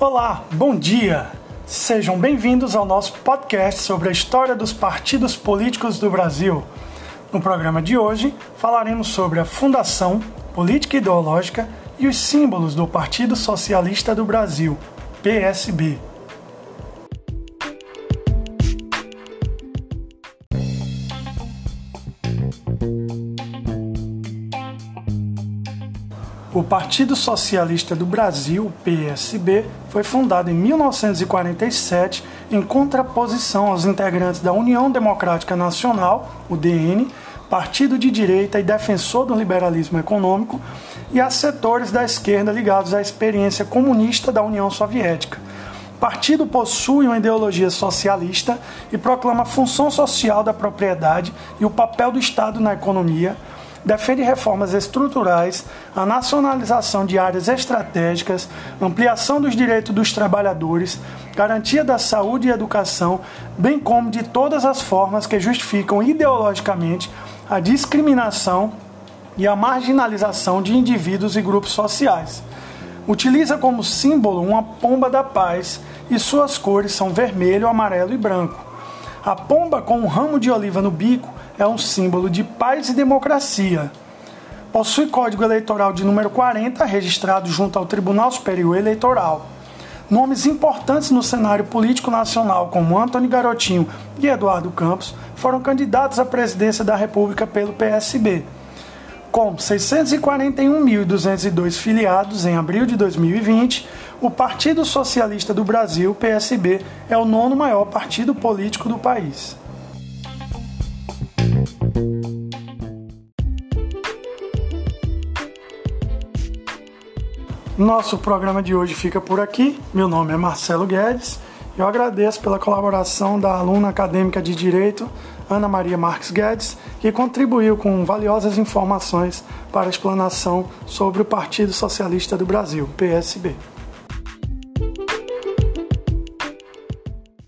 Olá, bom dia! Sejam bem-vindos ao nosso podcast sobre a história dos partidos políticos do Brasil. No programa de hoje, falaremos sobre a fundação, política ideológica e os símbolos do Partido Socialista do Brasil, PSB. O Partido Socialista do Brasil, PSB, foi fundado em 1947 em contraposição aos integrantes da União Democrática Nacional, UDN, partido de direita e defensor do liberalismo econômico, e a setores da esquerda ligados à experiência comunista da União Soviética. O partido possui uma ideologia socialista e proclama a função social da propriedade e o papel do Estado na economia defende reformas estruturais, a nacionalização de áreas estratégicas, ampliação dos direitos dos trabalhadores, garantia da saúde e educação, bem como de todas as formas que justificam ideologicamente a discriminação e a marginalização de indivíduos e grupos sociais. Utiliza como símbolo uma pomba da paz e suas cores são vermelho, amarelo e branco. A pomba com um ramo de oliva no bico é um símbolo de paz e democracia. Possui código eleitoral de número 40, registrado junto ao Tribunal Superior Eleitoral. Nomes importantes no cenário político nacional, como Antônio Garotinho e Eduardo Campos, foram candidatos à presidência da República pelo PSB. Com 641.202 filiados em abril de 2020, o Partido Socialista do Brasil, PSB, é o nono maior partido político do país. Nosso programa de hoje fica por aqui. Meu nome é Marcelo Guedes. Eu agradeço pela colaboração da aluna acadêmica de Direito, Ana Maria Marques Guedes, que contribuiu com valiosas informações para a explanação sobre o Partido Socialista do Brasil, PSB.